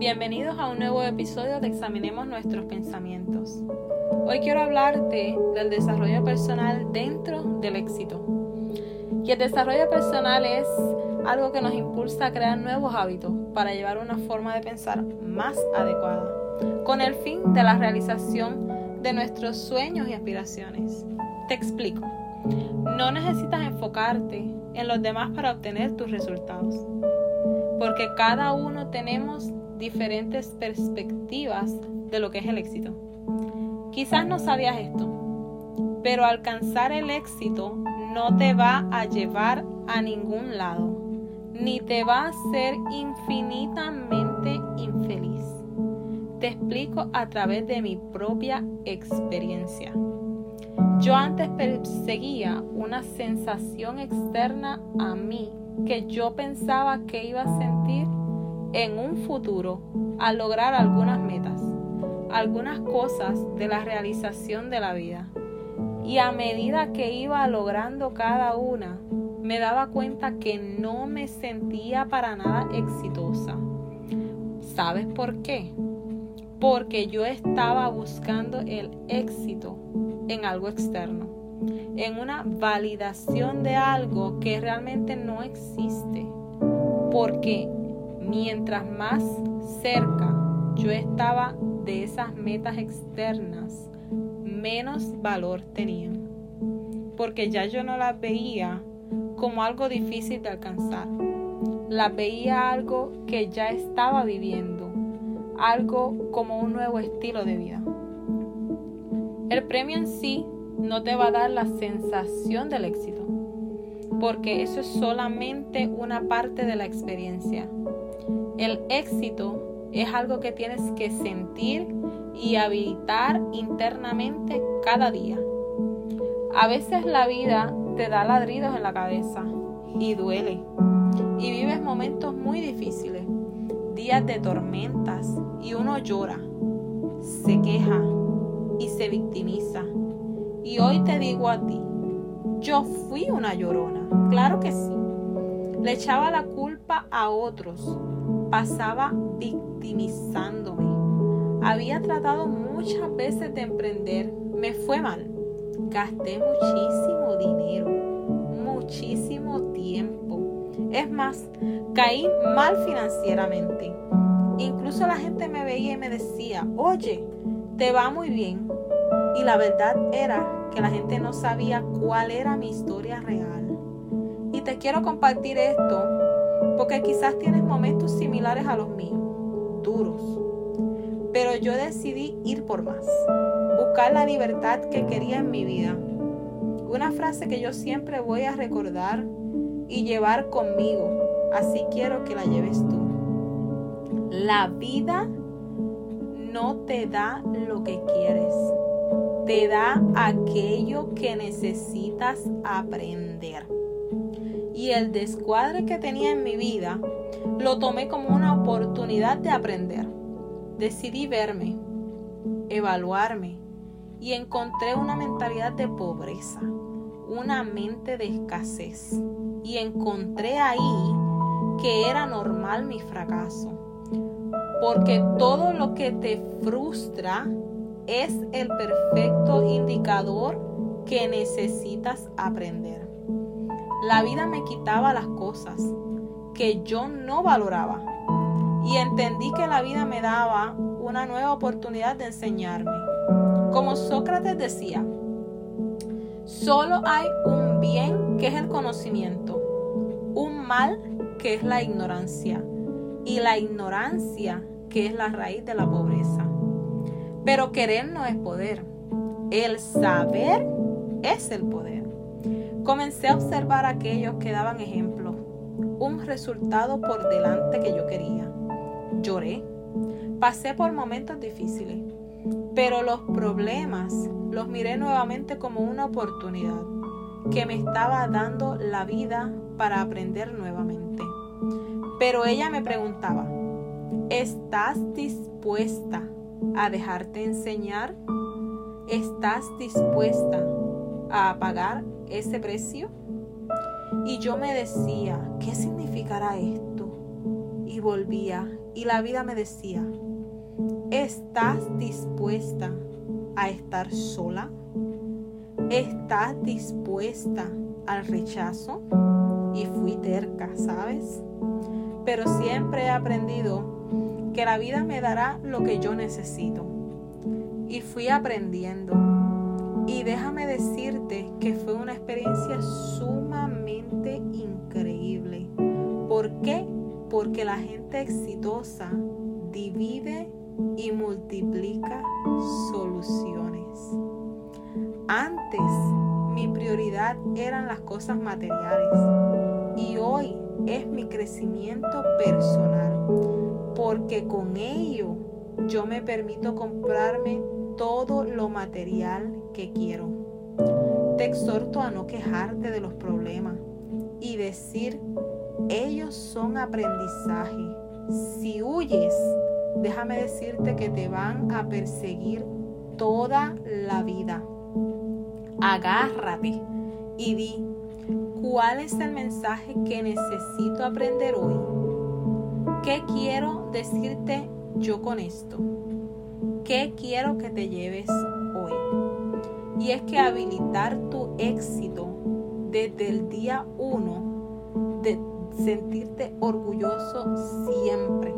Bienvenidos a un nuevo episodio de Examinemos nuestros pensamientos. Hoy quiero hablarte del desarrollo personal dentro del éxito. Y el desarrollo personal es algo que nos impulsa a crear nuevos hábitos para llevar una forma de pensar más adecuada, con el fin de la realización de nuestros sueños y aspiraciones. Te explico. No necesitas enfocarte en los demás para obtener tus resultados, porque cada uno tenemos diferentes perspectivas de lo que es el éxito. Quizás no sabías esto, pero alcanzar el éxito no te va a llevar a ningún lado, ni te va a hacer infinitamente infeliz. Te explico a través de mi propia experiencia. Yo antes perseguía una sensación externa a mí que yo pensaba que iba a sentir en un futuro al lograr algunas metas, algunas cosas de la realización de la vida. Y a medida que iba logrando cada una, me daba cuenta que no me sentía para nada exitosa. ¿Sabes por qué? Porque yo estaba buscando el éxito en algo externo, en una validación de algo que realmente no existe. Porque mientras más cerca yo estaba de esas metas externas, menos valor tenían. Porque ya yo no las veía como algo difícil de alcanzar. Las veía algo que ya estaba viviendo, algo como un nuevo estilo de vida. El premio en sí no te va a dar la sensación del éxito, porque eso es solamente una parte de la experiencia. El éxito es algo que tienes que sentir y habitar internamente cada día. A veces la vida te da ladridos en la cabeza y duele. Y vives momentos muy difíciles, días de tormentas y uno llora, se queja y se victimiza. Y hoy te digo a ti, yo fui una llorona, claro que sí. Le echaba la culpa a otros pasaba victimizándome. Había tratado muchas veces de emprender, me fue mal. Gasté muchísimo dinero, muchísimo tiempo. Es más, caí mal financieramente. Incluso la gente me veía y me decía, oye, te va muy bien. Y la verdad era que la gente no sabía cuál era mi historia real. Y te quiero compartir esto porque quizás tienes momentos similares a los míos, duros. Pero yo decidí ir por más, buscar la libertad que quería en mi vida. Una frase que yo siempre voy a recordar y llevar conmigo, así quiero que la lleves tú. La vida no te da lo que quieres, te da aquello que necesitas aprender y el descuadre que tenía en mi vida lo tomé como una oportunidad de aprender. Decidí verme, evaluarme y encontré una mentalidad de pobreza, una mente de escasez y encontré ahí que era normal mi fracaso. Porque todo lo que te frustra es el perfecto indicador que necesitas aprender. La vida me quitaba las cosas que yo no valoraba y entendí que la vida me daba una nueva oportunidad de enseñarme. Como Sócrates decía, solo hay un bien que es el conocimiento, un mal que es la ignorancia y la ignorancia que es la raíz de la pobreza. Pero querer no es poder, el saber es el poder. Comencé a observar aquellos que daban ejemplo, un resultado por delante que yo quería. Lloré, pasé por momentos difíciles, pero los problemas los miré nuevamente como una oportunidad que me estaba dando la vida para aprender nuevamente. Pero ella me preguntaba, ¿estás dispuesta a dejarte enseñar? ¿Estás dispuesta a pagar ese precio? Y yo me decía, ¿qué significará esto? Y volvía, y la vida me decía, ¿estás dispuesta a estar sola? ¿Estás dispuesta al rechazo? Y fui terca, ¿sabes? Pero siempre he aprendido que la vida me dará lo que yo necesito. Y fui aprendiendo. Y déjame decirte que fue una experiencia sumamente increíble. ¿Por qué? Porque la gente exitosa divide y multiplica soluciones. Antes mi prioridad eran las cosas materiales y hoy es mi crecimiento personal porque con ello yo me permito comprarme todo lo material que quiero. Te exhorto a no quejarte de los problemas y decir, ellos son aprendizaje. Si huyes, déjame decirte que te van a perseguir toda la vida. Agárrate y di, ¿cuál es el mensaje que necesito aprender hoy? ¿Qué quiero decirte yo con esto? ¿Qué quiero que te lleves hoy? Y es que habilitar tu éxito desde el día uno, de sentirte orgulloso siempre.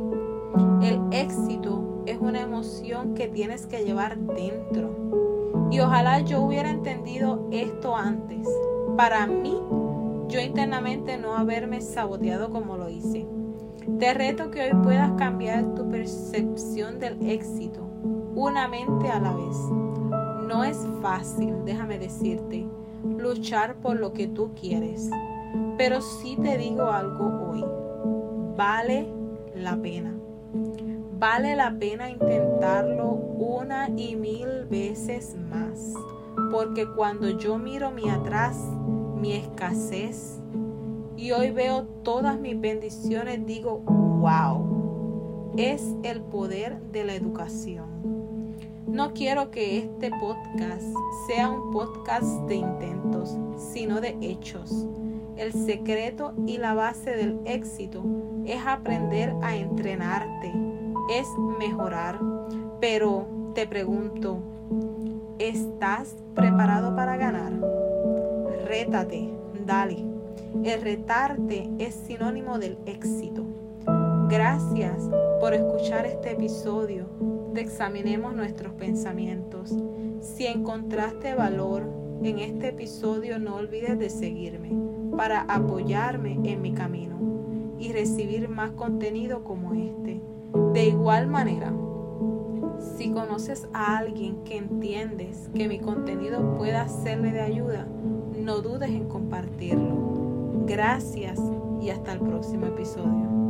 El éxito es una emoción que tienes que llevar dentro. Y ojalá yo hubiera entendido esto antes. Para mí, yo internamente no haberme saboteado como lo hice. Te reto que hoy puedas cambiar tu percepción del éxito, una mente a la vez. No es fácil, déjame decirte, luchar por lo que tú quieres, pero sí te digo algo hoy, vale la pena. Vale la pena intentarlo una y mil veces más, porque cuando yo miro mi atrás, mi escasez, y hoy veo todas mis bendiciones, digo, wow, es el poder de la educación. No quiero que este podcast sea un podcast de intentos, sino de hechos. El secreto y la base del éxito es aprender a entrenarte, es mejorar. Pero te pregunto, ¿estás preparado para ganar? Rétate, dale. El retarte es sinónimo del éxito. Gracias por escuchar este episodio de Examinemos nuestros pensamientos. Si encontraste valor en este episodio, no olvides de seguirme para apoyarme en mi camino y recibir más contenido como este. De igual manera, si conoces a alguien que entiendes que mi contenido pueda serle de ayuda, no dudes en compartirlo. Gracias y hasta el próximo episodio.